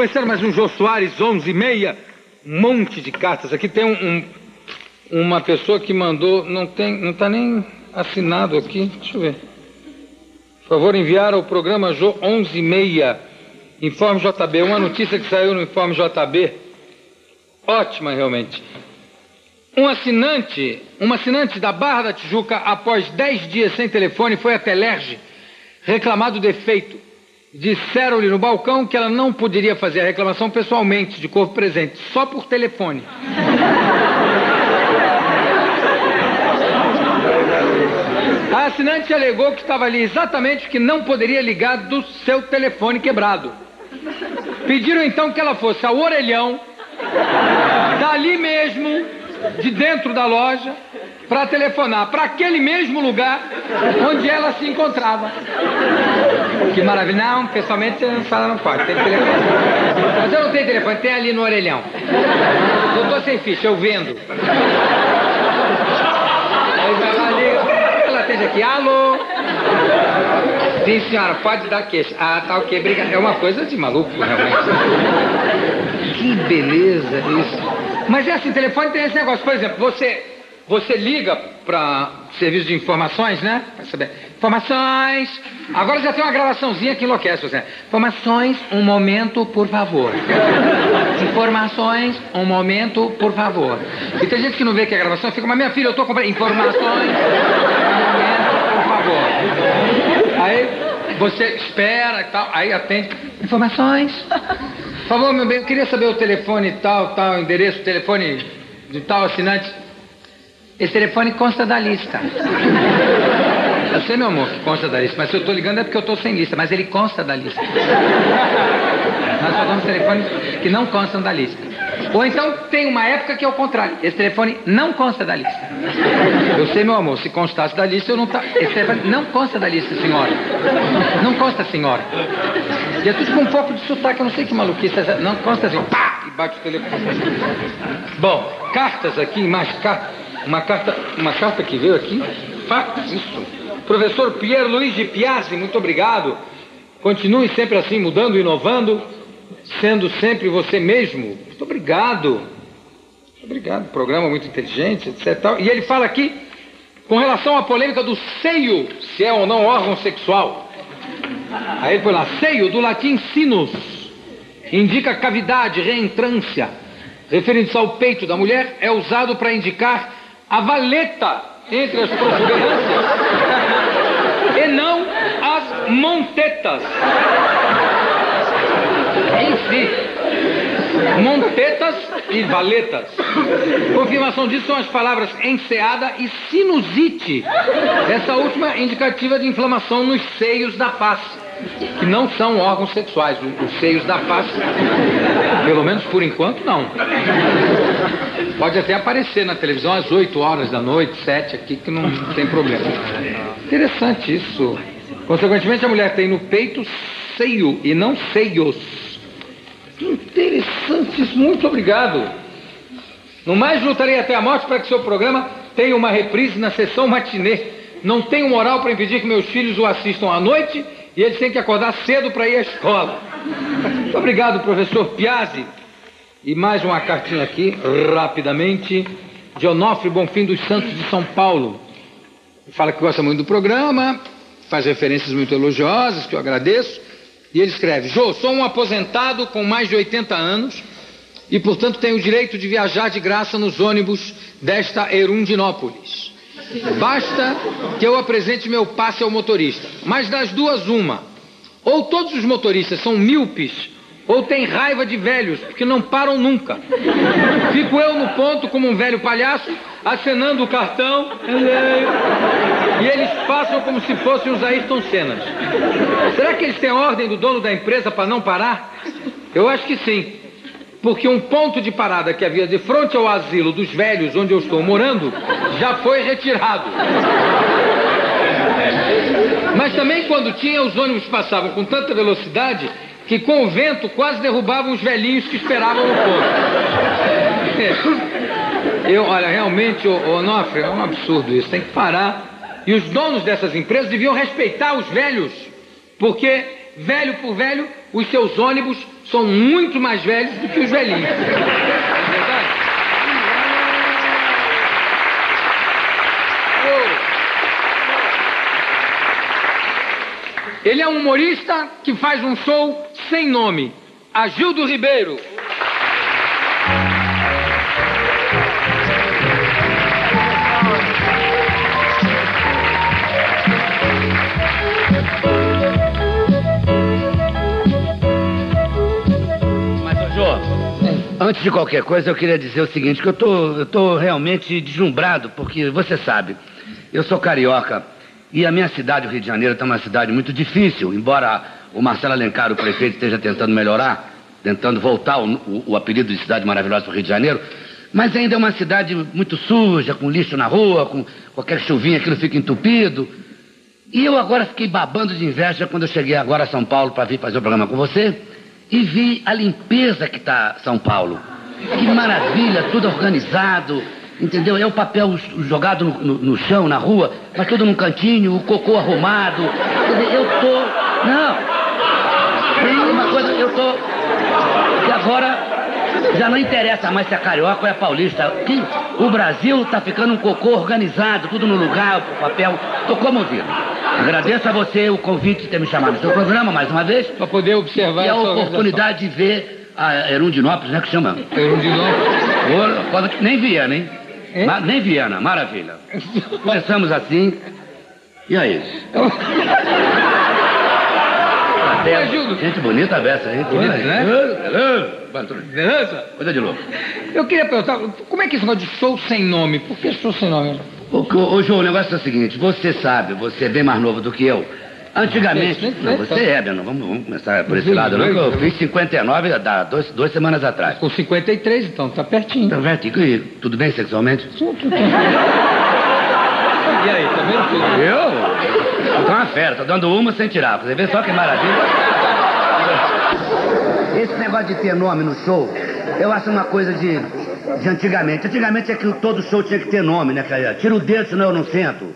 Começando mais um Jô Soares, 11 e meia. Um monte de cartas. Aqui tem um, um, uma pessoa que mandou, não tem, não está nem assinado aqui. Deixa eu ver. Por favor, enviar ao programa Jô 11 e meia. Informe JB. Uma notícia que saiu no Informe JB. Ótima, realmente. Um assinante, um assinante da Barra da Tijuca, após 10 dias sem telefone, foi até Lerge reclamar do defeito. Disseram-lhe no balcão que ela não poderia fazer a reclamação pessoalmente, de corpo presente, só por telefone. A assinante alegou que estava ali exatamente porque não poderia ligar do seu telefone quebrado. Pediram então que ela fosse ao orelhão, dali mesmo, de dentro da loja, para telefonar para aquele mesmo lugar onde ela se encontrava. Que maravilha. Não, pessoalmente não fala, não pode, tem telefone. Mas eu não tenho telefone, tem ali no orelhão. Eu tô sem ficha, eu vendo. Aí vai lá, liga. Ela esteja aqui, alô? Sim, senhora, pode dar queixa. Ah, tá ok, obrigado. É uma coisa de maluco, realmente. Que beleza isso. Mas é assim, telefone tem esse negócio. Por exemplo, você você liga para serviço de informações, né? Saber. Informações. Agora já tem uma gravaçãozinha que enlouquece você. Informações, um momento, por favor. Informações, um momento, por favor. E tem gente que não vê que é gravação, fica, mas minha filha, eu tô comprando. Informações, um momento, por favor. Aí você espera e tal, aí atende. Informações. Por favor, meu bem, eu queria saber o telefone tal, tal, endereço, telefone de tal assinante. Esse telefone consta da lista. Eu sei, meu amor, que consta da lista, mas se eu estou ligando é porque eu estou sem lista, mas ele consta da lista. Nós falamos telefones que não constam da lista. Ou então tem uma época que é o contrário. Esse telefone não consta da lista. Eu sei, meu amor, se constasse da lista, eu não tá. Esse telefone não consta da lista, senhora. Não consta, senhora. E é tudo com um pouco de sotaque, eu não sei que maluquice é. Não consta assim, pá! E bate o telefone. Bom, cartas aqui, mais cartas. Uma carta, uma carta que veio aqui. Isso. Professor Pierre Luiz de Piazzi, muito obrigado. Continue sempre assim, mudando, inovando, sendo sempre você mesmo. Muito obrigado. Obrigado. Programa muito inteligente, etc. E ele fala aqui com relação à polêmica do seio, se é ou não órgão sexual. Aí ele foi lá, seio, do latim sinus, indica cavidade, reentrância. Referindo-se ao peito da mulher, é usado para indicar a valeta entre as protuberâncias e não as montetas. Si. Montetas e valetas. Confirmação disso são as palavras enseada e sinusite. Essa última indicativa de inflamação nos seios da face que não são órgãos sexuais. Os seios da face, pelo menos por enquanto, não. Pode até aparecer na televisão às 8 horas da noite, 7 aqui, que não tem problema. Interessante isso. Consequentemente, a mulher tem no peito seio e não seios. Interessante isso. Muito obrigado. No mais, lutarei até a morte para que seu programa tenha uma reprise na sessão matinê. Não tenho moral para impedir que meus filhos o assistam à noite e eles têm que acordar cedo para ir à escola. Muito obrigado, professor Piazzi. E mais uma cartinha aqui, rapidamente, de Onofre Bonfim dos Santos de São Paulo. Fala que gosta muito do programa, faz referências muito elogiosas, que eu agradeço. E ele escreve: Jô, sou um aposentado com mais de 80 anos e, portanto, tenho o direito de viajar de graça nos ônibus desta Erundinópolis. Basta que eu apresente meu passe ao motorista. Mas das duas, uma. Ou todos os motoristas são míopes, ou têm raiva de velhos, porque não param nunca. Fico eu no ponto como um velho palhaço, acenando o cartão. E eles passam como se fossem os Ayrton Sennas. Será que eles têm ordem do dono da empresa para não parar? Eu acho que sim porque um ponto de parada que havia de frente ao asilo dos velhos, onde eu estou morando, já foi retirado. Mas também quando tinha, os ônibus passavam com tanta velocidade que com o vento quase derrubavam os velhinhos que esperavam no ponto. Eu, olha, realmente, Onofre, é um absurdo isso, tem que parar. E os donos dessas empresas deviam respeitar os velhos, porque velho por velho, os seus ônibus são muito mais velhos do que os velhinhos. Não é verdade? Ele é um humorista que faz um show sem nome. Agildo Ribeiro. Antes de qualquer coisa, eu queria dizer o seguinte, que eu tô, eu tô realmente deslumbrado, porque você sabe, eu sou carioca e a minha cidade, o Rio de Janeiro, está uma cidade muito difícil, embora o Marcelo Alencar, o prefeito, esteja tentando melhorar, tentando voltar o, o- o apelido de cidade maravilhosa para o Rio de Janeiro, mas ainda é uma cidade muito suja, com lixo na rua, com qualquer chuvinha aquilo fica entupido. E eu agora fiquei babando de inveja quando eu cheguei agora a São Paulo para vir fazer o programa com você e vi a limpeza que está São Paulo. Que maravilha, tudo organizado, entendeu? É o papel jogado no, no- no chão, na rua, mas tudo num cantinho, o cocô arrumado. Quer dizer, eu tô. Não! Tem uma coisa, eu tô. Que agora já não interessa mais se é carioca ou é paulista. Que o Brasil tá ficando um cocô organizado, tudo no lugar, o papel. Tô comovido. Agradeço a você o convite de ter me chamado no seu programa mais uma vez. Para poder observar E a essa oportunidade de ver a Erundinópolis, né? Que chama? quando- Nem Viana, hein? Hein? Ma- nem Viana, maravilha. Começamos assim. E aí? Até-. Gente bonita a beça, hein? Bonita, né? Beleza? Coisa de louco. Eu queria perguntar, como é que esse negócio de show sem nome? Por que show sem nome? Ô, João, o negócio é o seguinte, você sabe, você é bem mais novo do que eu. Antigamente. Não, você tá. é, Beno, vamos, vamos começar por esse lado, não? que Eu fiz 59 há dois, duas semanas atrás. Com 53, então, tá pertinho. Então, Vertigo, e tudo bem sexualmente? E aí, tá vendo? tudo? Eu? Eu tô uma fera, tô dando uma sem tirar. Você vê só que maravilha. Esse negócio de ter nome no show, eu acho uma coisa de, de antigamente. Antigamente é que todo show tinha que ter nome, né, cara? Tira o dedo, senão eu não sento.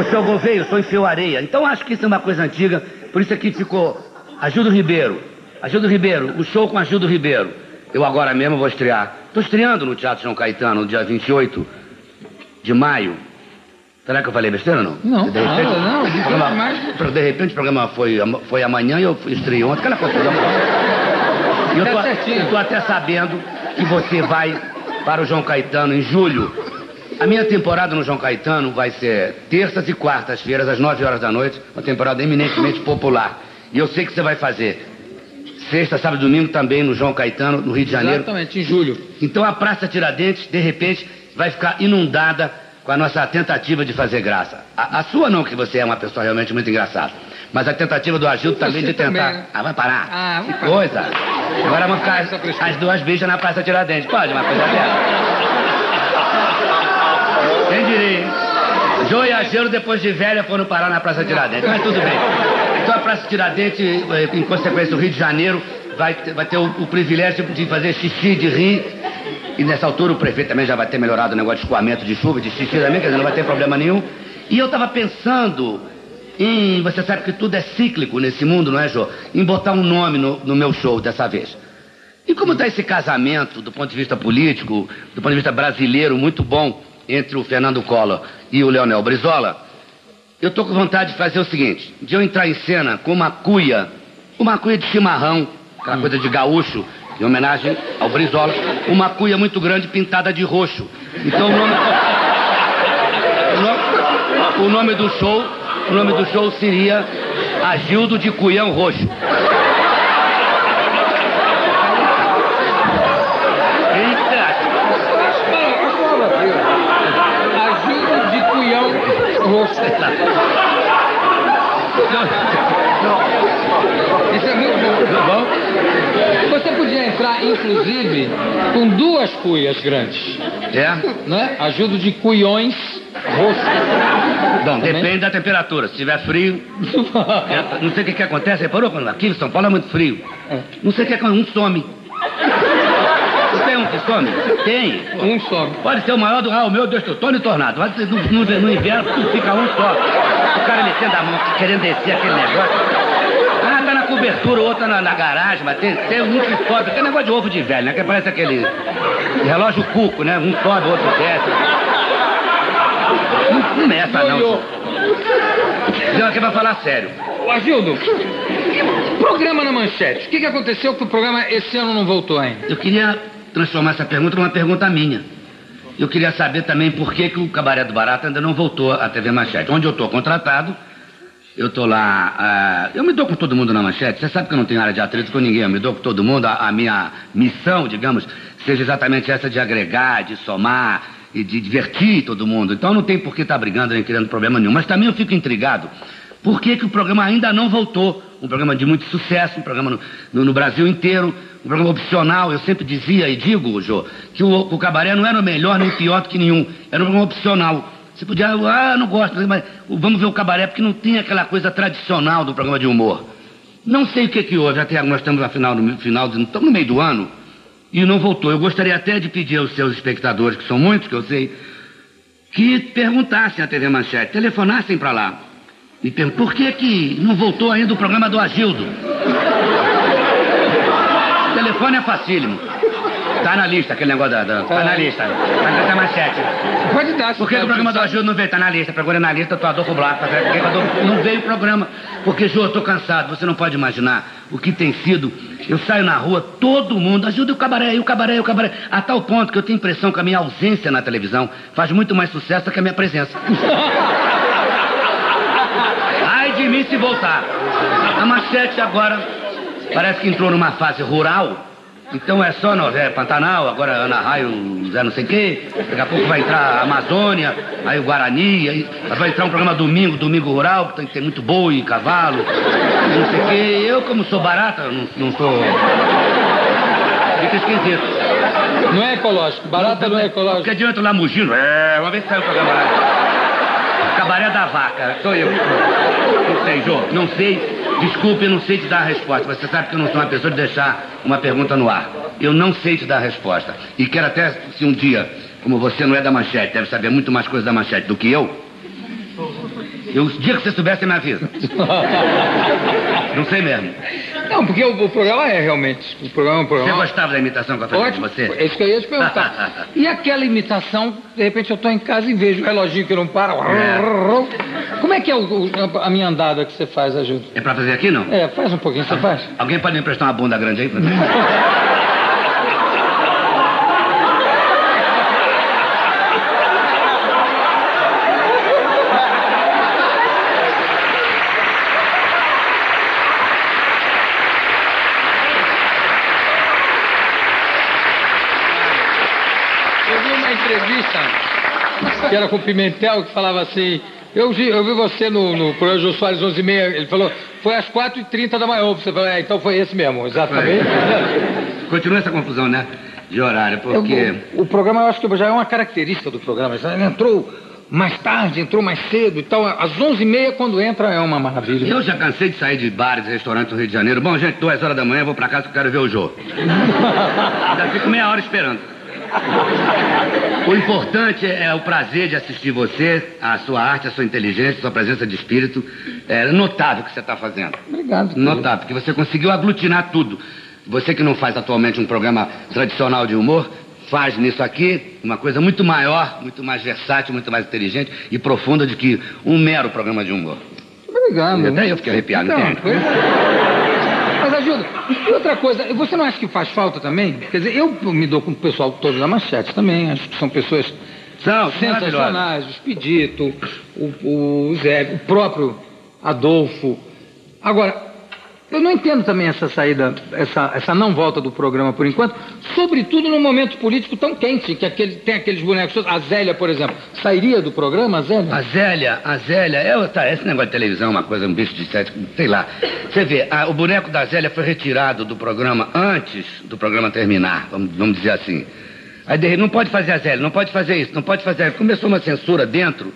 O seu Gouveia, eu sou enfio areia. Então acho que isso é uma coisa antiga. Por isso aqui ficou Agildo Ribeiro. Agildo Ribeiro, o show com Agildo Ribeiro. Eu agora mesmo vou estrear. Tô estreando no Teatro João Caetano, no dia 28 de maio. Será que eu falei besteira ou não? Não, de repente, não, o de programa- de repente o programa foi, foi amanhã e eu estreiei ontem. Aquela confusão. E eu tô, Tá eu tô até sabendo que você vai para o João Caetano em julho. A minha temporada no João Caetano vai ser terças e quartas-feiras, às 9 horas da noite. Uma temporada eminentemente popular. E eu sei que você vai fazer sexta, sábado e domingo também no João Caetano, no Rio de Janeiro. Exatamente, em julho. Então a Praça Tiradentes, de repente, vai ficar inundada com a nossa tentativa de fazer graça. A, a sua não, que você é uma pessoa realmente muito engraçada. Mas a tentativa do Agildo também de tentar. também, né? Ah, vai parar. Ah, que parar. coisa. Agora vamos ficar as, as duas bichas na Praça Tiradentes. Pode, uma coisa dessa. Quem diria, hein? Jô e Agelo, depois de velha, foram parar na Praça Tiradentes. Mas tudo bem. Então a Praça Tiradentes, eh, em consequência, o Rio de Janeiro vai, ter- vai ter o, o privilégio de fazer xixi, de rir. E nessa altura o prefeito também já vai ter melhorado o negócio de escoamento de chuva, de xixi também, quer dizer, não vai ter problema nenhum. E eu tava pensando em. Você sabe que tudo é cíclico nesse mundo, não é, Jô? Em botar um nome no, no meu show dessa vez. E como está esse casamento, do ponto de vista político, do ponto de vista brasileiro, muito bom, entre o Fernando Collor e o Leonel Brizola, eu tô com vontade de fazer o seguinte, de eu entrar em cena com uma cuia, uma cuia de chimarrão, aquela coisa de gaúcho, em homenagem ao Brizola, uma cuia muito grande pintada de roxo. Então o nome... o nome- O nome do show, o nome do show seria Agildo de Cuião Roxo. Quem que você acha? Ajuda de cuião roxo. Isso é muito bom. Você podia entrar, inclusive, com duas cuias grandes, É? né? Ajuda de cuiões roxos. Bom, Também? depende da temperatura. Se tiver frio, não sei o que, que acontece. Reparou quando aqui em São Paulo é muito frio? É. Não sei o que é quando um some. Não tem um que some? Tem. Pô, Um só. Pode ser o maior do. Ah, o meu Deus, Tony Tornado. Mas no, no, no inverno fica um só. O cara metendo a mão, querendo descer aquele negócio. Ah, tá cobertura, outra na, na garagem, mas tem, tem um que sobe. Aquele negócio de ovo de velho, né? Que parece aquele relógio cuco, né? Um sobe, outro desce. Não começa, não. Não, aqui vai falar sério. Ô, Agildo, programa na manchete. O que, que aconteceu que o programa esse ano não voltou ainda? Eu queria transformar essa pergunta numa pergunta minha. Eu queria saber também por que, que o Cabaré do Barato ainda não voltou à TV Manchete. Onde eu estou contratado, eu estou lá. ah, eu me dou com todo mundo na manchete. Você sabe que eu não tenho área de atrito com ninguém. Eu me dou com todo mundo. A, a minha missão, digamos, seja exatamente essa de agregar, de somar e de divertir todo mundo. Então não tem por que estar brigando nem criando problema nenhum. Mas também eu fico intrigado. Por que, que o programa ainda não voltou? Um programa de muito sucesso, um programa no, no- no Brasil inteiro, um programa opcional. Eu sempre dizia e digo, Jô, que o, o cabaré não era o melhor nem pior do que nenhum. Era um programa opcional. Você podia, ah, não gosto, mas vamos ver o cabaré, porque não tinha aquela coisa tradicional do programa de humor. Não sei o que, que houve, até nós estamos no final, no final, estamos no meio do ano, e não voltou. Eu gostaria até de pedir aos seus espectadores, que são muitos, que eu sei, que perguntassem à TV Manchete, telefonassem para lá. E perguntam, por que, que não voltou ainda o programa do Agildo? O telefone é facílimo. Tá na lista, aquele negócio da. da tá na lista. Tá na tá manchete. Pode dar. Por que, o programa do Agildo não veio? Tá na lista. Procura na lista, tô Adolfo Blas. Tá Adolfo- Não veio o programa. Porque, Jô, eu tô cansado. Você não pode imaginar o que tem sido. Eu saio na rua, todo mundo, ajuda o cabaré, o cabaré, o cabaré. A tal ponto que eu tenho a impressão que a minha ausência na televisão faz muito mais sucesso do que a minha presença. Se voltar. A manchete agora parece que entrou numa fase rural. Então é só no, é Pantanal, agora Ana Raio, Zé não sei o quê. Daqui a pouco vai entrar a Amazônia, aí o Guarani, aí vai entrar um programa domingo, domingo rural, que tem, tem muito boi, cavalo, não sei o quê. Eu, como sou barata, não, não sou. Fica esquisito. Não é ecológico. Barata não é Porque ecológico. adianta lá mugindo. É, uma vez que saiu o programa lá. Cabaré da vaca, sou eu. Não sei, Jô, não sei. Desculpe, eu não sei te dar a resposta. Você sabe que eu não sou uma pessoa de deixar uma pergunta no ar. Eu não sei te dar a resposta. E quero até, se um dia, como você não é da manchete, deve saber muito mais coisas da manchete do que eu. Eu, o dia que você souber, você me avisa. Não sei mesmo. Não, porque o, o programa é realmente. O programa é um Você programa. gostava da imitação que eu fazia de você? É isso que eu ia te perguntar. E aquela imitação, de repente eu tô em casa e vejo o reloginho que não para. Como é que é o- a minha andada que você faz, ajuda? É pra fazer aqui, não? É, faz um pouquinho, você faz? Alguém pode me emprestar uma bunda grande aí? pra mim? Eu vi uma entrevista que era com o Pimentel que falava assim. Eu vi, eu vi você no, no programa Jô Soares 11 h 30 ele falou, foi às 4h30 da manhã. Você falou, é, então foi esse mesmo, exatamente. Continua essa confusão, né? De horário, Eu- porque. o, o programa, eu acho que já é uma característica do programa. Ele entrou mais tarde, entrou mais cedo e tal. Às 11h30, quando entra, é uma maravilha. Eu já cansei de sair de bares e restaurantes do Rio de Janeiro. Bom, gente, duas horas da manhã, eu vou pra casa que eu quero ver o jogo. Ainda fico meia hora esperando. O importante é o prazer de assistir você, a sua arte, a sua inteligência, a sua presença de espírito. É notável o que você está fazendo. Obrigado. Notável, porque você conseguiu aglutinar tudo. Você que não faz atualmente um programa tradicional de humor, faz nisso aqui uma coisa muito maior, muito mais versátil, muito mais inteligente e profunda do que um mero programa de humor. Obrigado. Até eu fiquei arrepiado, Então, entende? pois é. Mas ajuda. E outra coisa, você não acha que faz falta também? Quer dizer, eu me dou com o pessoal todo da manchete também. Acho que são pessoas São sensacionais. O Expedito, o, o Zé, o próprio Adolfo. Agora, eu não entendo também essa saída, essa, essa não volta do programa por enquanto, sobretudo num momento político tão quente, que aquele, tem aqueles bonecos. A Zélia, por exemplo, sairia do programa, a Zélia? A Zélia, a Zélia, é, tá, esse negócio de televisão é uma coisa, um bicho de sete, sei lá. Você vê, a- o boneco da Zélia foi retirado do programa antes do programa terminar, vamos, vamos dizer assim. Aí de, não pode fazer a Zélia, não pode fazer isso, não pode fazer. Começou uma censura dentro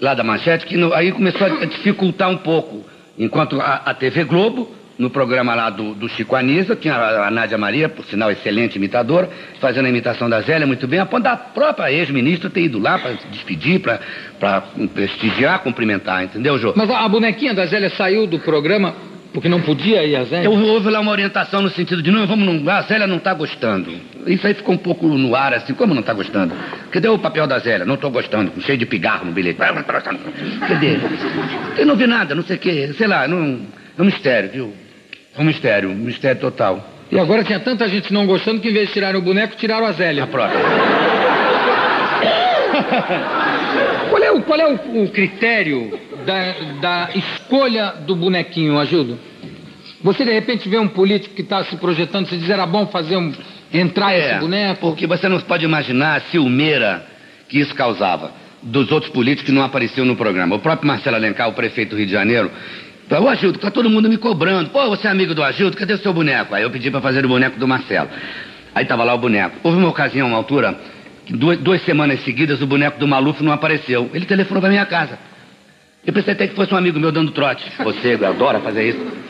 lá da manchete que no- aí começou a dificultar um pouco. Enquanto a, a TV Globo, no programa lá do, do Chico Anísio, tinha a, a Nádia Maria, por sinal excelente imitadora, fazendo a imitação da Zélia muito bem, a ponto da própria ex-ministra ter ido lá para despedir, para prestigiar, cumprimentar, entendeu, Jô? Mas a, a bonequinha da Zélia saiu do programa Porque não podia ir a Zélia? Houve lá uma orientação no sentido de, não, vamos não, a Zélia não está gostando. Isso aí ficou um pouco no ar, assim, como não está gostando? Cadê o papel da Zélia? Não estou gostando, cheio de pigarro no bilhete. Cadê? Eu não vi nada, não sei o quê, sei lá, não, é um mistério, viu? É um mistério, um mistério total. E agora tinha tanta gente não gostando que em vez de tirarem o boneco, tiraram a Zélia. A própria. qual é o, qual é o, o critério da, da escolha do bonequinho, Agildo? Você de repente vê um político que está se projetando, se diz era bom fazer um. entrar É, esse boneco. porque você não pode imaginar a ciumeira que isso causava dos outros políticos que não apareciam no programa. O próprio Marcelo Alencar, o prefeito do Rio de Janeiro, falou, ô Agildo, tá todo mundo me cobrando. Pô, você é amigo do Agildo, cadê o seu boneco? Aí eu pedi para fazer o boneco do Marcelo. Aí tava lá o boneco. Houve uma ocasião, uma altura, duas, duas semanas seguidas o boneco do Maluf não apareceu. Ele telefonou pra minha casa. Eu pensei até que fosse um amigo meu dando trote. Você adora fazer isso.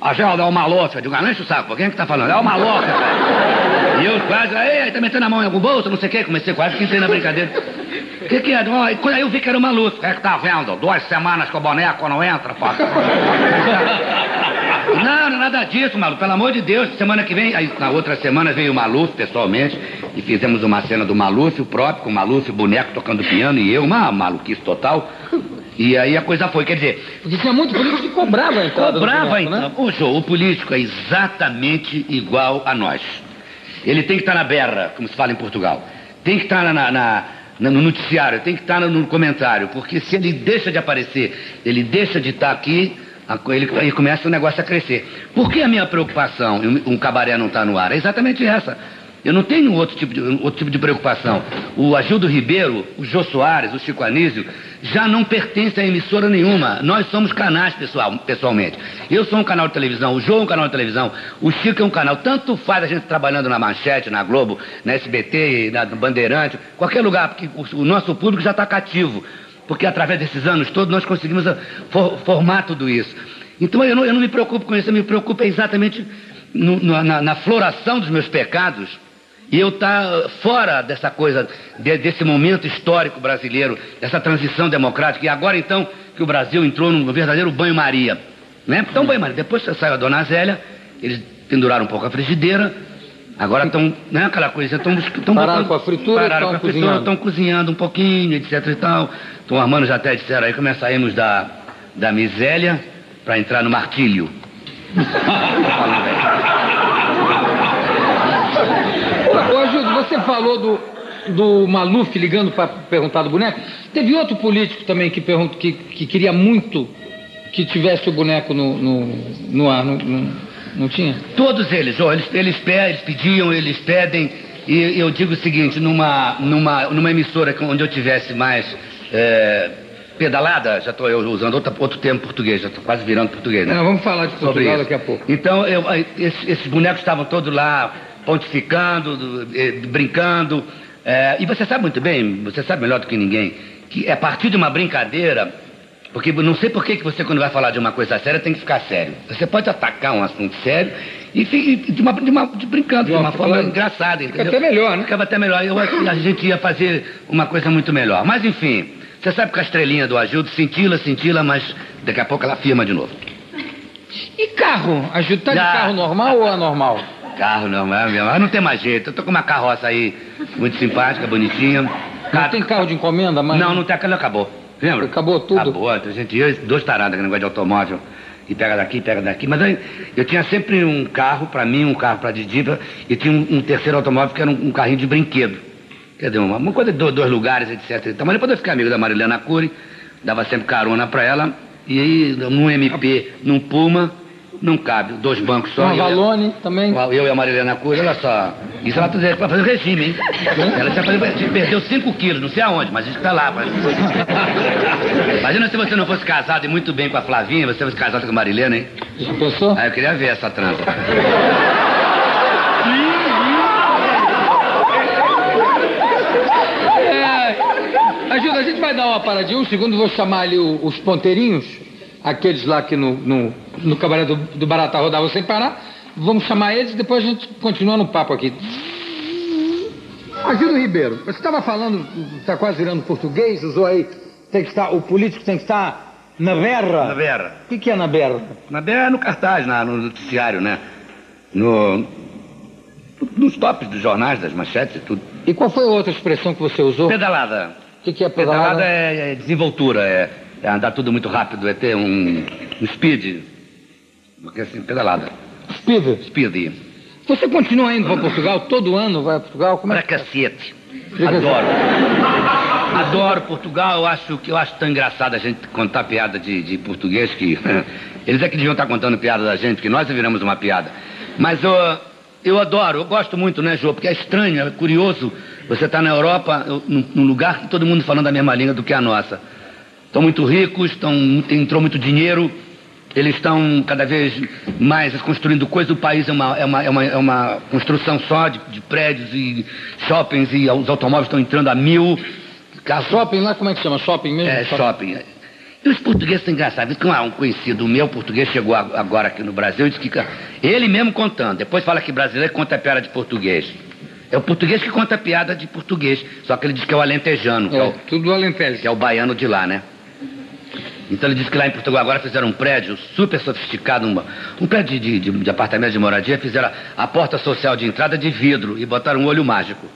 Agildo, é o Maluf. Eu digo, ah, não enche o saco, quem é que tá falando? É o Maluf, cara. E eu quase, aí, tá metendo a mão em algum bolso, não sei o quê. Comecei quase que entrei na brincadeira. O que, que é? Quando aí eu vi que era o Maluf. É que tá vendo? Duas semanas que o boneco não entra, pô. Não, não é nada disso, Maluf. Pelo amor de Deus, semana que vem. Aí, na outra semana veio o Maluf pessoalmente e fizemos uma cena do Maluf, o próprio, com o Maluf, o boneco tocando piano e eu, uma maluquice total. E aí a coisa foi, quer dizer, Porque tinha muito político que cobrava a entrada do Cobrava boneco, então. né? Jô, o político é exatamente igual a nós. Ele tem que estar na berra, como se fala em Portugal. Tem que estar na, na- na- no noticiário, tem que estar no, comentário. Porque se ele deixa de aparecer, ele deixa de estar aqui, ele, aí começa o negócio a crescer. Por que a minha preocupação em um cabaré não estar no ar? É exatamente essa. Eu não tenho outro tipo de, outro tipo de preocupação. O Agildo Ribeiro, o Jô Soares, o Chico Anísio, já não pertencem a emissora nenhuma. Nós somos canais, pessoal, pessoalmente. Eu sou um canal de televisão, o Jô é um canal de televisão, o Chico é um canal. Tanto faz a gente trabalhando na Manchete, na Globo, na SBT, na Bandeirante, qualquer lugar, porque o, o nosso público já está cativo. Porque através desses anos todos nós conseguimos ah, for- formar tudo isso. Então eu não, eu não me preocupo com isso, eu me preocupo exatamente no- no- na, na floração dos meus pecados e eu estar fora dessa coisa, de- desse momento histórico brasileiro, dessa transição democrática. E agora, então, que o Brasil entrou num verdadeiro banho-maria. Né? Então, banho-maria. Depois que saiu a dona Zélia, eles penduraram um pouco a frigideira. Agora estão, né, aquela coisa, estão Pararam com a fritura, pararam tão com a fritura, cozinhando. estão cozinhando um pouquinho, etc e tal. Estão armando, já até disseram aí, como é saímos da, da miséria para entrar no martírio. Ô, ô, Agildo, você falou do, do Maluf ligando para perguntar do boneco. Teve outro político também que, pergunta, que, que queria muito que tivesse o boneco no, no, no ar. Não, não, não tinha? Todos eles, ó, eles, eles, eles pediam, eles pedem, e eu digo o seguinte, numa, numa, numa emissora onde eu tivesse mais é, pedalada, já estou usando outra, outro termo português, já estou quase virando português, né? Não, vamos falar de Portugal daqui a pouco. Então, eu, esses, esses bonecos estavam todos lá, pontificando, do- eh, brincando, é, e você sabe muito bem, você sabe melhor do que ninguém, que é a partir de uma brincadeira porque não sei por que você, quando vai falar de uma coisa séria, tem que ficar sério. Você pode atacar um assunto sério e, e de uma, de uma- de brincando, de uma forma engraçada, Fica entendeu? até melhor, né? Ficava até melhor. Eu acho que a gente ia fazer uma coisa muito melhor. Mas enfim, você sabe que a estrelinha do Agildo cintila, cintila, mas daqui a pouco ela firma de novo. E carro? Agildo, tá de Já. carro normal ou anormal? Carro não, é mesmo. Mas não tem mais jeito. Eu tô com uma carroça aí muito simpática, bonitinha. Não tem carro de encomenda, mas. Não, não tem aquela, acabou. Lembra? Acabou tudo? Acabou. A gente ia, dois tarados aquele negócio de automóvel. E pega daqui, pega daqui. Mas aí, eu tinha sempre um carro pra mim, um carro pra Didiva, e tinha um, um terceiro automóvel que era um, um carrinho de brinquedo. Quer dizer, uma, uma coisa de dois, dois lugares, etc. Então, mas depois eu fiquei amigo da Marilena Cury, dava sempre carona pra ela, e aí, num MP, num Puma, não cabe. Dois bancos só. Uma Valone também. eu e a Marilena Cury, olha só. Isso ela pra fazer regime, hein? Ela já fazer, perdeu 5 quilos, não sei aonde, mas isso tá lá. Mas... Imagina se você não fosse casado e muito bem com a Flavinha, você fosse casado com a Marilena, hein? Já pensou? Ah, eu queria ver essa transa. É, ajuda, a gente vai dar uma paradinha, um segundo, vou chamar ali os ponteirinhos, aqueles lá que no, no, no cabaré do, do Barata rodavam sem parar. Vamos chamar eles e depois a gente continua no papo aqui. Agildo Ribeiro, você estava falando, está quase virando português, usou aí, tem que estar, o político tem que estar Na berra? Na berra. O que, que é na berra? Na berra é no cartaz, na, no noticiário, né? No, nos tops dos jornais, das manchetes e tudo. E qual foi a outra expressão que você usou? Pedalada. O que, que é pedalada? Pedalada é, é desenvoltura, é, é andar tudo muito rápido, é ter um, um speed. Porque assim, pedalada. Speed. Speed. Você continua indo para Portugal? Todo ano vai a Portugal? Como é Pra que... cacete. Adoro. Adoro Portugal. Eu acho eu acho tão engraçado a gente contar piada de, de português que eles é que deviam estar contando piada da gente, que nós viramos uma piada. Mas eu, eu adoro, eu gosto muito, né, Jô? Porque é estranho, é curioso. Você está na Europa, eu- num, num lugar que todo mundo falando a mesma língua do que a nossa. Estão muito ricos, estão, entrou muito dinheiro, eles estão cada vez mais construindo coisas. O país é uma, é uma, é uma, é uma construção só de, de prédios e shoppings e os automóveis estão entrando a mil. Shopping lá, como é que chama? Shopping mesmo? é, shopping. E os portugueses são engraçados. Um conhecido meu, português, chegou agora aqui no Brasil e disse que. Ele mesmo contando. Depois fala que brasileiro conta piada de português. É o português que conta piada de português. Só que ele diz que é o alentejano, que é, É, o, tudo Alentejo. que é o baiano de lá, né? Então ele disse que lá em Portugal agora fizeram um prédio super sofisticado, uma- um prédio de, de, de apartamento de moradia, fizeram a, a porta social de entrada de vidro e botaram um olho mágico.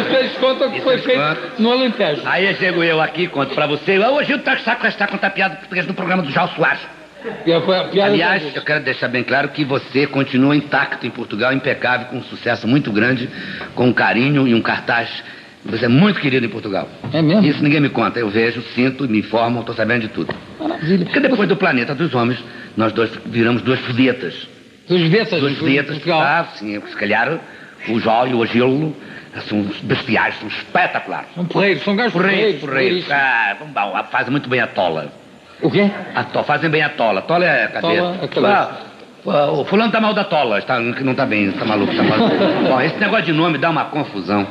Isso eles contam que Isso foi feito contam. no Alentejo. Aí chego eu aqui, conto pra você. Hoje o Taco Saco está contar piada português no programa do Jal Soares. Aliás, eu quero deixar bem claro que você continua intacto em Portugal, impecável, com um sucesso muito grande, com um carinho e um cartaz. Você é muito querido em Portugal. É mesmo? Isso ninguém me conta. Eu vejo, sinto, me informo, estou sabendo de tudo. Maravilha. Porque depois do planeta dos homens, nós dois viramos duas vedetas. Dos vetas Duas de vedetas, ah, sim, se calhar o Jó e o Agilo são bestiais, são espetaculares. São porreiros, são gajos Porreiros, porreiros. porreiros. Ah, bom, fazem muito bem a tola. O quê? A fazem bem a tola. Tola é a cabeça. Tola é a cabeça. Ah, o fulano tá mal da tola, está, que não tá bem, tá maluco, tá maluco. Bom, esse negócio de nome dá uma confusão.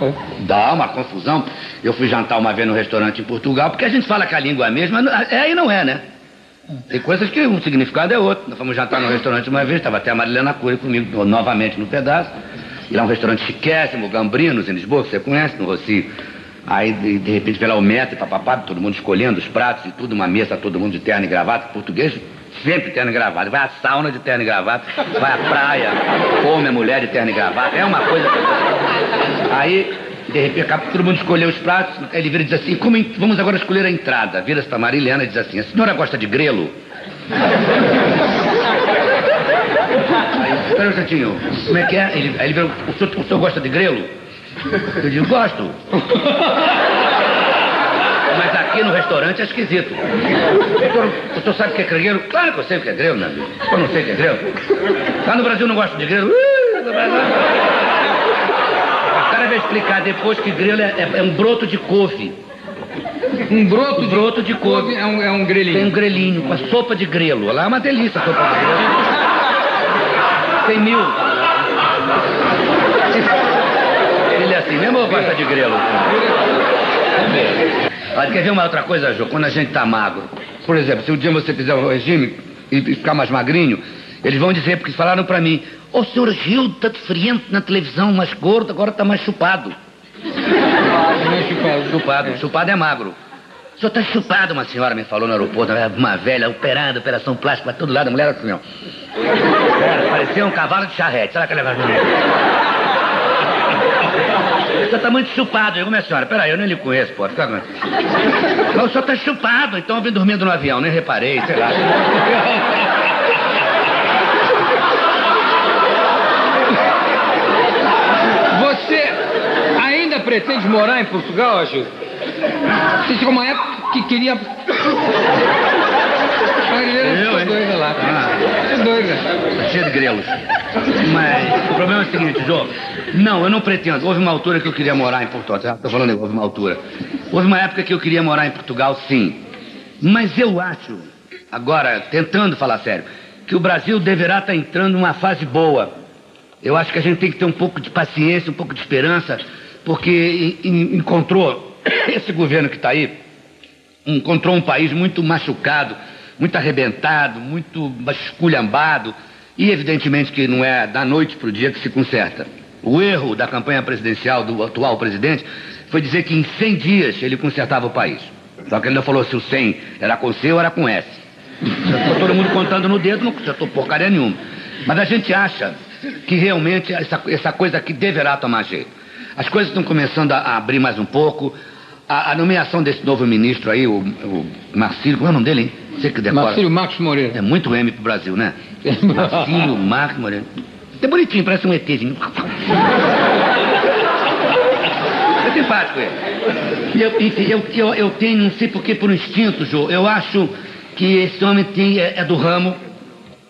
É. Dá uma confusão. Eu fui jantar uma vez no restaurante em Portugal, porque a gente fala que a língua é a mesma, é e não é, né? Tem coisas que um significado é outro. Nós fomos jantar no restaurante uma vez, estava até a Marilena Cury comigo novamente no pedaço. E lá é um restaurante chiquésimo, Gambrinos, em Lisboa, que você conhece, no Rocio. Aí, de, de repente, metro e papapá, todo mundo escolhendo os pratos e tudo, uma mesa, todo mundo de terno e gravata. Português, sempre terno e gravata. Vai à sauna de terno e gravata, vai à praia, come a mulher de terno e gravata. É uma coisa... Aí, de repente, todo mundo escolheu os pratos, ele vira e diz assim, como vamos agora escolher a entrada. Vira-se para Marilena e diz assim, a senhora gosta de grelo? Aí, espera um instantinho, como é que é? Ele, aí ele vira, o senhor, o senhor gosta de grelo? Eu digo, gosto. Mas aqui no restaurante é esquisito. O senhor, o senhor sabe o que é grelo? Claro que eu sei o que é meu amigo. Eu não sei o que é grelo. Lá no Brasil não gosto de Brasil- O cara vai explicar depois que grelo é, é- é um broto de couve. Um broto, Um broto de couve. É um, é um Tem um grelhinho. grelhinho com a sopa de grelo. Lá é uma delícia a sopa de grelo. Tem mil. Ele é assim, mesmo ou gosta de grelo? Olha, quer ver uma outra coisa, Jô? Quando a gente tá magro. Por exemplo, se um dia você fizer um regime e ficar mais magrinho, eles vão dizer, porque falaram pra mim, ô senhor Gil, tá diferente na televisão, mais gordo, agora tá mais chupado. Não é chupado. Chupado, chupado é magro. O senhor tá chupado, uma senhora me falou no aeroporto, uma velha operada, operação plástica pra todo lado, a mulher assim, ó. Era, parecia um cavalo de charrete, sabe aquele negócio? O senhor tá muito chupado. Eu digo, minha senhora, peraí, eu nem lhe conheço, pô. Fica... Mas o senhor tá chupado, então eu vim dormindo no avião, nem reparei, sei lá. Você ainda pretende morar em Portugal, Agil? Você chegou uma época que queria. A Eu, hein? lá. Ah. Doida. Tá cheio de grelos. Mas o problema é o seguinte, Jô. Não, eu não pretendo. Houve uma altura que eu queria morar em Portugal. Já tô falando houve uma altura. Houve uma época que eu queria morar em Portugal, sim. Mas eu acho, agora, tentando falar sério, que o Brasil deverá estar entrando numa fase boa. Eu acho que a gente tem que ter um pouco de paciência, um pouco de esperança, porque en- en- encontrou esse governo que está aí, encontrou um país muito machucado, muito arrebentado, muito esculhambado, e evidentemente que não é da noite para o dia que se conserta. O erro da campanha presidencial do atual presidente foi dizer que em 100 dias ele consertava o país. Só que ele não falou se o 100 era com C ou era com S. Todo mundo contando no dedo, não consertou porcaria nenhuma. Mas a gente acha que realmente essa, essa coisa aqui deverá tomar jeito. As coisas estão começando a, a abrir mais um pouco. A, a, nomeação desse novo ministro aí, o, o Marcílio, qual é o nome dele, hein? Você que decora. Marcílio Marcos Moreira. É muito M pro Brasil, né? Marcílio Marcos Moreira. É bonitinho, parece um ETzinho. É simpático ele. Eu, enfim, eu, eu, eu tenho, não sei porquê, por um instinto, Jô, eu acho que esse homem tem, é, é do ramo,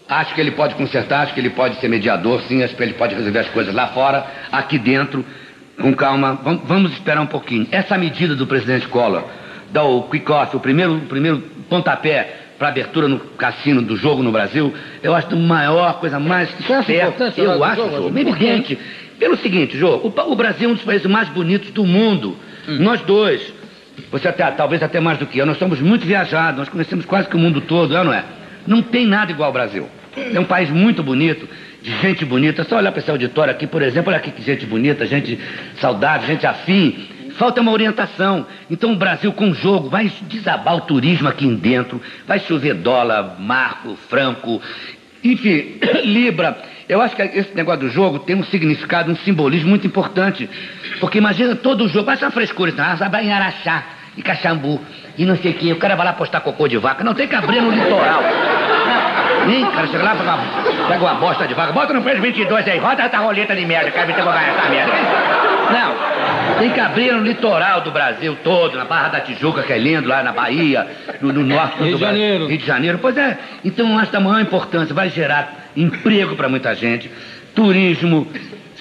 Acho que ele pode consertar, acho que ele pode ser mediador, sim, acho que ele pode resolver as coisas lá fora, aqui dentro, com calma. Vamos esperar um pouquinho. Essa medida do presidente Collor, dar o quick-off, o primeiro, o primeiro pontapé para abertura no cassino do jogo no Brasil, eu acho a maior coisa mais certa. Eu acho, Jô, evidente. Pelo seguinte, Jô, o, o, Brasil é um dos países mais bonitos do mundo. Hum. Nós dois, você até, talvez até mais do que eu, nós somos muito viajados, nós conhecemos quase que o mundo todo, é ou não é? Não tem nada igual ao Brasil. É um país muito bonito, de gente bonita. Só olhar para esse auditório aqui, por exemplo, olha aqui que gente bonita, gente saudável, gente afim. Falta uma orientação. Então o Brasil com o jogo vai desabar o turismo aqui dentro, vai chover dólar, marco, franco, enfim, libra. Eu acho que esse negócio do jogo tem um significado, um simbolismo muito importante. Porque imagina todo o jogo, vai uma frescura, tá? vai em Araxá, e Caxambu, e não sei o quê. O cara vai lá postar cocô de vaca. Não tem abrir no litoral. Hein? Cara chega lá, pega uma, pega uma bosta de vaca, bota no preço 22 aí, roda essa roleta de merda, eu vou ganhar essa merda. Não, tem que abrir no litoral do Brasil todo, na Barra da Tijuca, que é lindo, lá na Bahia, no, no norte Rio do de Janeiro. Rio de Janeiro. Pois é, então eu acho da maior importância, vai gerar emprego para muita gente, turismo,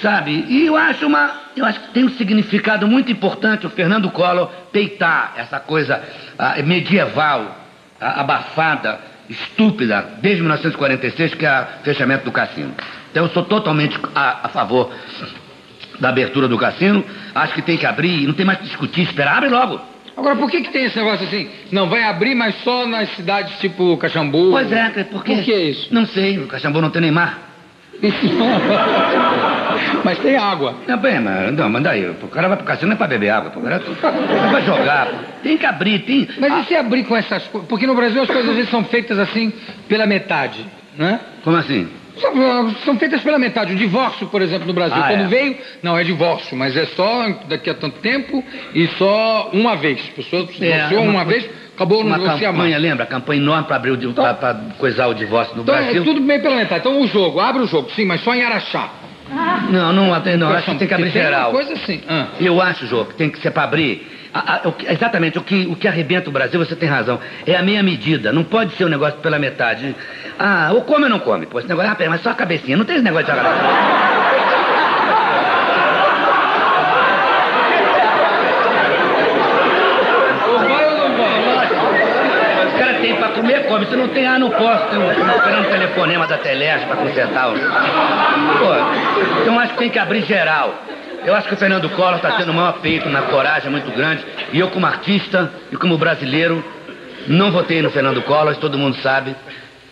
sabe? E eu acho uma, eu acho que tem um significado muito importante o Fernando Collor peitar essa coisa uh, medieval, uh, abafada, estúpida, desde 1946, que é o fechamento do cassino. Então eu sou totalmente a, a favor da abertura do cassino. Acho que tem que abrir, não tem mais que discutir, esperar, abre logo. Agora, por que, que tem esse negócio assim? Não, vai abrir, mas só nas cidades tipo Caxambu? Pois é, porque... Por que isso? Não sei, o Caxambu não tem nem mar. mas tem água. Não, bem, mas, não, mas daí, o cara vai pro cassino não é pra beber água, o cara é vai jogar. Tem que abrir, tem. Mas e se abrir com essas coisas? Porque no Brasil as coisas às vezes são feitas assim pela metade, né? Como assim? São, são feitas pela metade. O divórcio, por exemplo, no Brasil, ah, quando é. veio, não é divórcio, mas é só daqui a tanto tempo e só uma vez. A pessoa se é, uma, uma vez Acabou uma campanha, lembra? A campanha enorme para abrir o, então, para coisar o divórcio no então, é Brasil. É tudo bem pela metade. Então o jogo, abre o jogo, sim, mas só em Araxá. Não, não, não, acho que tem que abrir geral. coisa assim. Ah. Eu acho, Jô, que tem que ser para abrir. A, exatamente, o que, o que arrebenta o Brasil, você tem razão, é a meia medida. Não pode ser um negócio pela metade. Ah, ou come ou não come. Pô, esse negócio, ah, mas só a cabecinha. Não tem esse negócio de comer, come. Se não tem, ah, não posso. Estou esperando telefonema da Teleste para consertar. Pô, então acho que tem que abrir geral. Eu acho que o Fernando Collor está tendo o maior feito na coragem muito grande. E eu, como artista e como brasileiro, não votei no Fernando Collor, todo mundo sabe.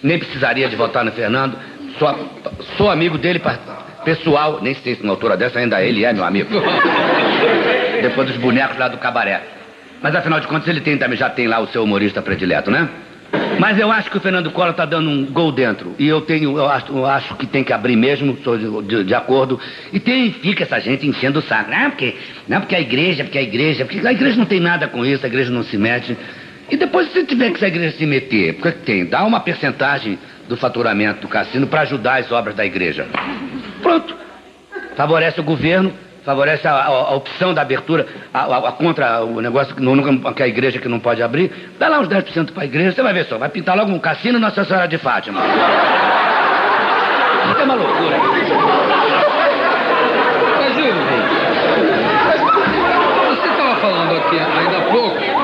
Nem precisaria de votar no Fernando. Sou, sou amigo dele pessoal, nem sei se uma altura dessa ainda ele é meu amigo. Depois dos bonecos lá do cabaré. Mas afinal de contas ele tem, também já tem lá o seu humorista predileto, né? Mas eu acho que o Fernando Collor está dando um gol dentro. E eu tenho, eu acho, eu acho que tem que abrir mesmo, estou de, de, de, acordo. E tem, fica essa gente enchendo o saco. Não, porque, não, porque a igreja, porque a igreja, porque a igreja não tem nada com isso, a igreja não se mete. E depois, se tiver que a igreja se meter, porque tem, dá uma percentagem do faturamento do cassino para ajudar as obras da igreja. Pronto. Favorece o governo, favorece a, a, a opção da abertura a, contra o negócio que, que a igreja que não pode abrir. Dá lá uns 10% para a igreja, você vai ver só. Vai pintar logo um cassino Nossa Senhora de Fátima. Isso é uma loucura. Mas, Júlio, você estava falando aqui ainda há pouco.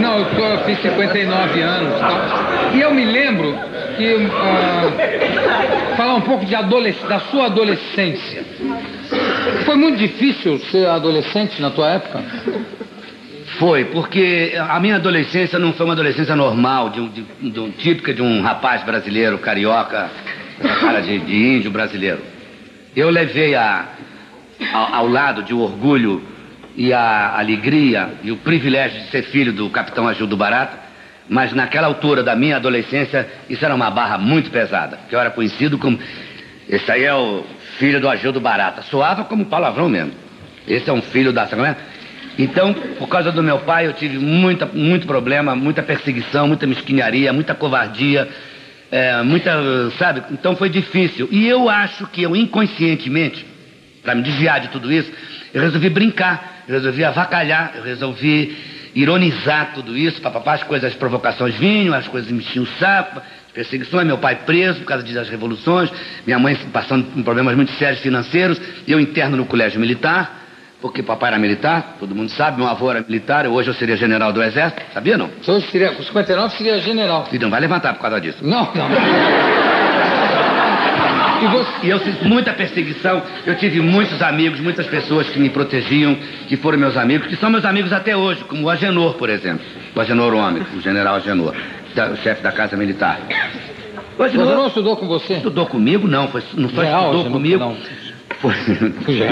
Não, eu, fiz 59 anos e tal. E eu me lembro que. Uh, falar um pouco de da sua adolescência. Foi muito difícil ser adolescente na tua época? Foi, porque a minha adolescência não foi uma adolescência normal, de, de, de, típica de um rapaz brasileiro, carioca, cara de, de índio brasileiro. Eu levei a, ao, ao lado de orgulho e a alegria e o privilégio de ser filho do capitão Agildo Barata, mas naquela altura da minha adolescência, isso era uma barra muito pesada, que eu era conhecido como. Esse aí é o filho do Agildo Barata. Soava como palavrão mesmo. Esse é um filho da. Então, por causa do meu pai, eu tive muita, muito problema, muita perseguição, muita mesquinharia, muita covardia, é, muita, sabe? Então foi difícil. E eu acho que eu inconscientemente, para me desviar de tudo isso, eu resolvi brincar, eu resolvi avacalhar, eu resolvi ironizar tudo isso, papapá, as coisas, as provocações vinham, as coisas me enchiam o saco, perseguições, meu pai preso por causa das revoluções, minha mãe passando por problemas muito sérios financeiros, eu interno no colégio militar, porque papai era militar, todo mundo sabe, meu avô era militar, hoje eu seria general do exército, sabia não? Hoje seria, com 59 seria general. E não vai levantar por causa disso. Não, não. E, você... e eu fiz muita perseguição, eu tive muitos amigos, muitas pessoas que me protegiam, que foram meus amigos, que são meus amigos até hoje, como o Agenor, por exemplo. O Agenor Homem, o general Agenor, da, o chefe da Casa Militar. O Agenor não estudou com você? Estudou comigo, não, foi, não foi Real, estudou comigo. não. Foi.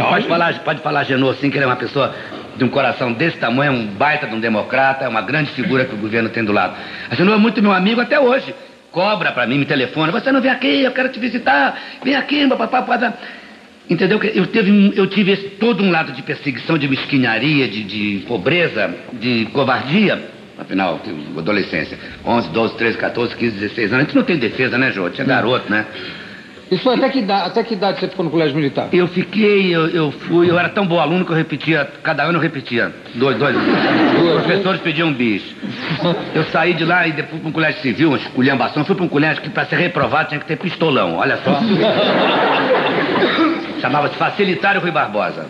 Pode falar, pode falar Genô assim, que ele é uma pessoa de um coração desse tamanho, é um baita de um democrata, é uma grande figura que o governo tem do lado. A Genô é muito meu amigo até hoje. Cobra pra mim, me telefona, você não vem aqui, eu quero te visitar, vem aqui, papai, pode... Entendeu? Eu, teve, eu tive todo um lado de perseguição, de mesquinharia, de, de pobreza, de covardia. Afinal, adolescência, 11, 12, 13, 14, 15, 16 anos. A gente não tem defesa, né, Jô? Tinha garoto, né? Isso foi até que, idade, até que idade você ficou no colégio militar? Eu fiquei, eu, eu fui, eu era tão bom aluno que eu repetia, cada ano eu repetia. Dois, dois. Os professores pediam bis. Eu saí de lá e depois fui para um colégio civil, uma esculhambação. Fui para um colégio que para ser reprovado tinha que ter pistolão, olha só. Chamava-se Facilitário Rui Barbosa.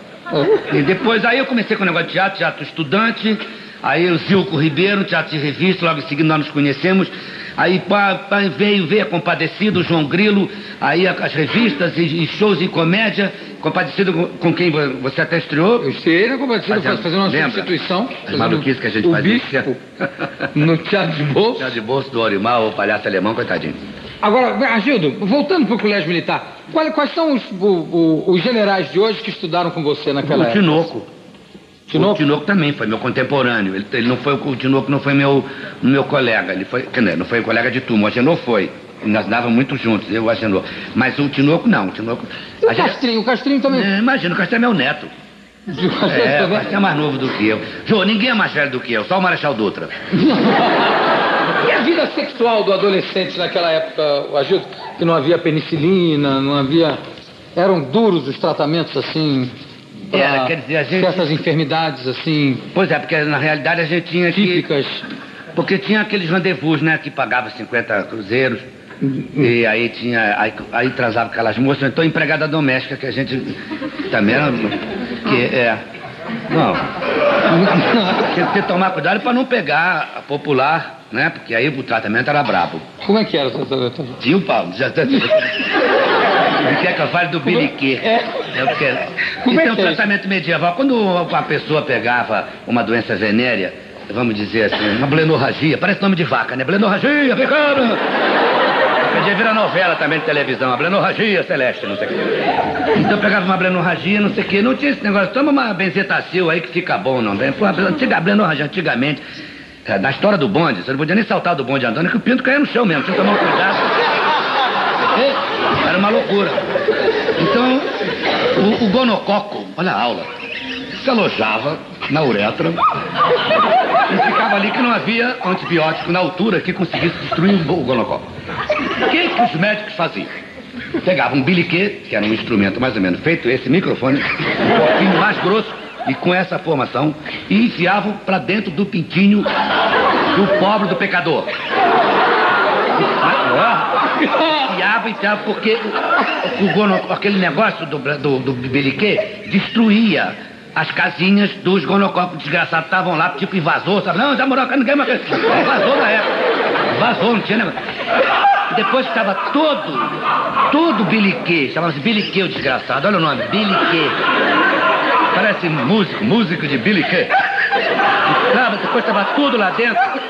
E depois aí eu comecei com o negócio de teatro, teatro estudante. Aí o Zilco Ribeiro, teatro de revista, logo em seguida nós nos conhecemos. Aí pá, pá, veio ver Compadecido, o João Grilo, aí as revistas e, e shows de comédia. Compadecido com, com quem você até estreou? Eu estreiei na Compadecido Fazendo- fazendo uma lembra? substituição. As maluquices que a gente o fazia. bispo no teatro de bolso. Teatro de bolso do Orimal, o palhaço alemão, coitadinho. Agora, Agildo, voltando para o colégio militar, qual- quais são os, o- o- os generais de hoje que estudaram com você naquela o época? Tinoco. Tinoco? O Tinoco também foi meu contemporâneo. Ele, ele não foi, o Tinoco não foi meu, meu colega. Ele foi, não foi colega de turma. O Agenor foi. Nós andávamos muito juntos, eu e o Agenor. Mas o Tinoco não. O Tinoco. E o gente- Castrinho? O Castrinho também. É, imagina, o Castro é meu neto. O Castrinho É, o. Castro é mais novo do que eu. Jô, ninguém é mais velho do que eu, só o Marechal Dutra. E a vida sexual do adolescente naquela época, o Agildo? Que não havia penicilina, não havia. Eram duros os tratamentos assim. Pra Era, quer dizer, a gente- Certas enfermidades assim, Pois é, porque na realidade a gente tinha que. típicas. Porque tinha aqueles rendezvous, né, que pagava 50 cruzeiros. E aí tinha. Aí, aí transava com aquelas moças, então empregada doméstica, que a gente também era. Que é. Não. Tinha que tomar cuidado para não pegar a popular, né? Porque aí o tratamento era brabo. Como é que era o tratamento? Tinha o pau. Ele quer que eu fale do biliquê. É. É porque... Como é Isso é um é tratamento medieval. Quando a pessoa pegava uma doença venérea, vamos dizer assim, uma blenorragia, parece nome de vaca, né? Blenorragia, pecado! Podia virar novela também de televisão, a blenorragia celeste, não sei o quê. Então pegava uma blenorragia, não sei o quê, não tinha esse negócio, toma uma benzetacil aí que fica bom, não? Pô, a antiga blenorragia, antigamente, na história do bonde, você não podia nem saltar do bonde andando, que o pinto caía no chão mesmo, tinha que tomar um cuidado. Loucura. Então, o, o gonococo, olha a aula, se alojava na uretra e ficava ali que não havia antibiótico na altura que conseguisse destruir o gonococo. O que, que os médicos faziam? Pegavam um biliquê, que era um instrumento mais ou menos feito, esse microfone, um pouquinho mais grosso, e com essa formação, e enfiavam para dentro do pintinho do pobre do pecador. Enfiava, enfiava, porque o, o gono- aquele negócio do, do, do destruía as casinhas dos gonococos desgraçados. Estavam lá, tipo invasor, sabe? Não, já morou, ninguém mais. Vazou na época. Vazou, não tinha negócio. E depois estava todo, todo biliquê, chamava-se biliquê o desgraçado, olha o nome, biliquê. Parece músico, músico de biliquê. E, depois estava tudo lá dentro.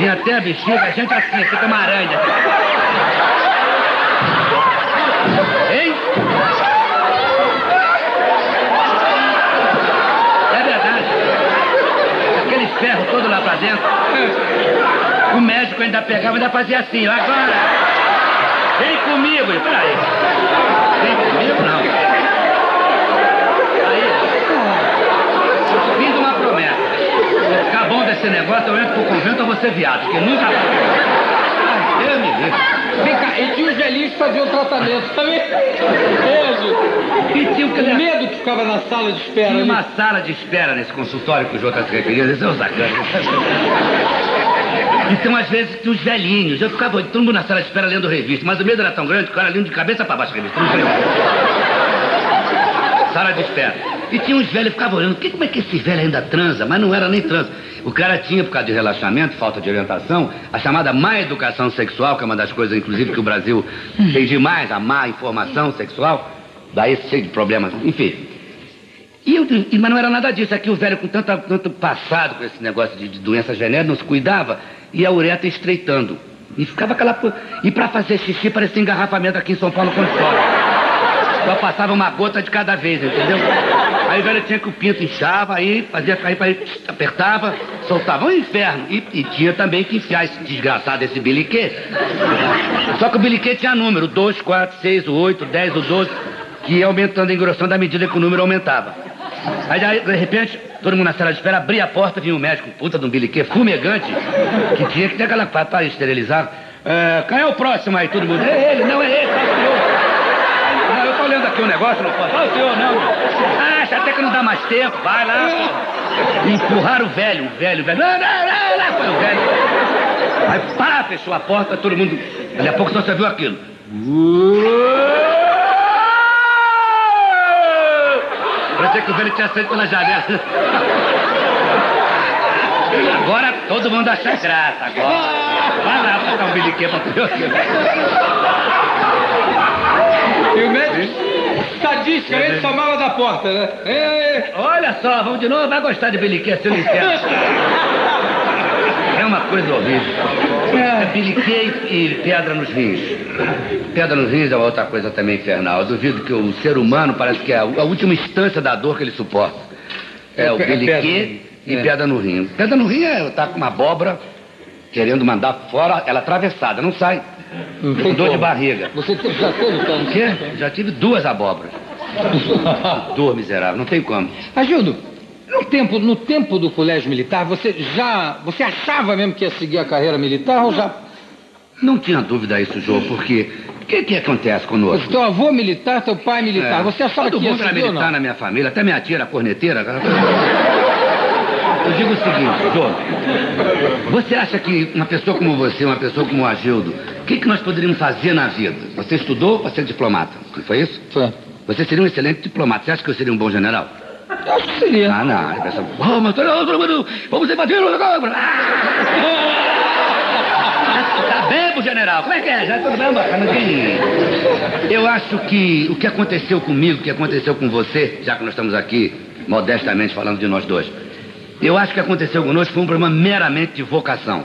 E até a bexiga, a gente assim, fica uma aranha. Hein? É verdade. Aquele ferro todo lá pra dentro. O médico ainda pegava ainda fazia assim. Agora, vem comigo. Peraí. Vem comigo, não. Se ficar bom desse negócio, eu entro pro convento ou você viado, porque nunca... Ai, Deus me livre. Vem cá, e tinha os velhinhos que faziam tratamento também. Beijo. E tinha o que medo que ficava na sala de espera. Tinha ali. uma sala de espera nesse consultório que o Jô está se referindo, esse é o sacana. Então, às vezes, tinha os velhinhos. Eu ficava todo mundo na sala de espera lendo revista, mas o medo era tão grande que o cara lia de cabeça para baixo a revista. Sala de espera. E tinha uns velhos que ficavam olhando, que, como é que esse velho ainda transa? Mas não era nem transa. O cara tinha, por causa de relaxamento, falta de orientação, a chamada má educação sexual, que é uma das coisas, inclusive, que o Brasil tem demais, a má informação sexual. Daí cheio de problemas, enfim. E eu, mas não era nada disso. Aqui o velho com tanta, tanto passado com esse negócio de, de doença genética, não se cuidava, e a uretra estreitando. E ficava aquela. E para fazer xixi parecia engarrafamento aqui em São Paulo quando chove. Só passava uma gota de cada vez, entendeu? Aí o velho tinha que o pinto inchava, aí fazia cair para apertava, soltava um inferno. E, e tinha também que enfiar esse desgraçado, esse biliquê. Só que o biliquê tinha número, 2, 4, 6, o 8, 10, o 12, que ia aumentando, engrossando à medida que o número aumentava. Aí, de repente, todo mundo na sala de espera abria a porta, vinha um médico, puta de um biliquê fumegante, que tinha que ter aquela para esterilizar. É, quem é o próximo aí, todo mundo? É ele, não é ele, tá o senhor. Não, eu tô olhando aqui um negócio, não posso. Ah, o senhor, não. Ah, até que não dá mais tempo, vai lá. pô. Empurraram o velho, o velho, o velho. Não, não, não, lá foi o velho. Aí, pá, fechou a porta, todo mundo. Daqui a pouco só você viu aquilo. Parecia que o velho tinha saído pela janela. Agora todo mundo acha graça, agora. Vai lá botar um biliquê pra tu ver aquilo. Sadisticamente, tomava da porta, né? É, Olha só, vamos de novo, vai gostar de biliquê se eu não entendo. É uma coisa horrível. É, biliquê e, pedra nos rins. Pedra nos rins é outra coisa também infernal. Eu duvido que o ser humano parece que é a, última instância da dor que ele suporta. É, o É, pe- é biliquê pedra. e É. pedra no rim. Pedra no rim é tá com uma abóbora querendo mandar fora, ela atravessada, não sai. Não Com tem dor de barriga. Você te- já teve O câncer? quê? Já tive duas abóboras. Dor miserável, não tem como. Agildo, no tempo, no tempo do colégio militar, você já. Você achava mesmo que ia seguir a carreira militar ou já. Não tinha dúvida isso, Jô, porque o que, que acontece conosco? Teu avô militar, teu pai militar, É, você achava Todo que ia mundo era militar na minha família, até minha tia era corneteira. Eu digo o seguinte, Jô, você acha que uma pessoa como você, uma pessoa como o Agildo, o que, que nós poderíamos fazer na vida? Você estudou para ser diplomata, não foi isso? Foi. Você seria um excelente diplomata. Você acha que eu seria um bom general? Eu acho que seria. Ah, não. Aí pensa, mundo, vamos invadir o! Tá bem pro general. Como é que é? Já tudo bem, bacana. Eu acho que o que aconteceu comigo, o que aconteceu com você, já que nós estamos aqui, modestamente falando de nós dois, eu acho que aconteceu conosco foi um problema meramente de vocação.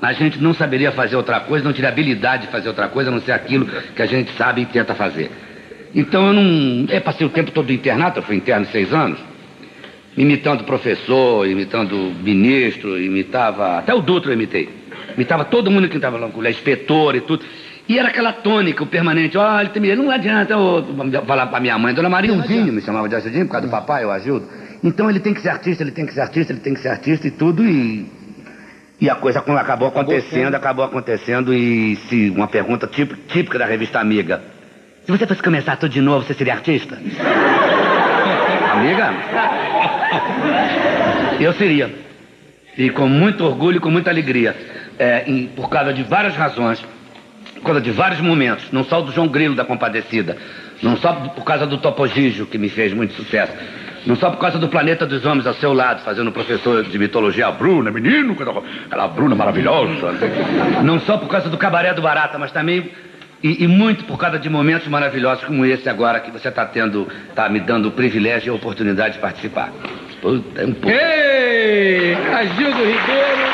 A gente não saberia fazer outra coisa, não teria habilidade de fazer outra coisa, a não ser aquilo que a gente sabe e tenta fazer. Então eu não. Eu passei o tempo todo do internato, eu fui interno seis anos, imitando professor, imitando ministro, imitava. Até o Dutra eu imitei. Imitava todo mundo que estava lá no colégio, inspetor e tudo. E era aquela tônica, o permanente. Olha, não adianta eu falar pra minha mãe, dona Marinhozinho, me chamava de Ajudinho por causa do papai, eu ajudo. Então ele tem que ser artista, ele tem que ser artista, ele tem que ser artista e tudo, e. E a coisa acabou, Acabou acontecendo, acabou acontecendo, e se uma pergunta típica, típica da revista Amiga. Se você fosse começar tudo de novo, você seria artista? Amiga? Eu seria. E com muito orgulho e com muita alegria. É, em- por causa de várias razões, por causa de vários momentos. Não só do João Grilo da Compadecida. Não só por causa do Topo Gigio, que me fez muito sucesso. Não só por causa do Planeta dos Homens ao seu lado, fazendo professor de mitologia, a Bruna, menino, aquela- Bruna maravilhosa. Não só por causa do Cabaré do Barata, mas também e, e muito por causa de momentos maravilhosos como esse agora que você está tendo, está me dando o privilégio e a oportunidade de participar. Puta, é um pouco. Ei! Agildo Ribeiro!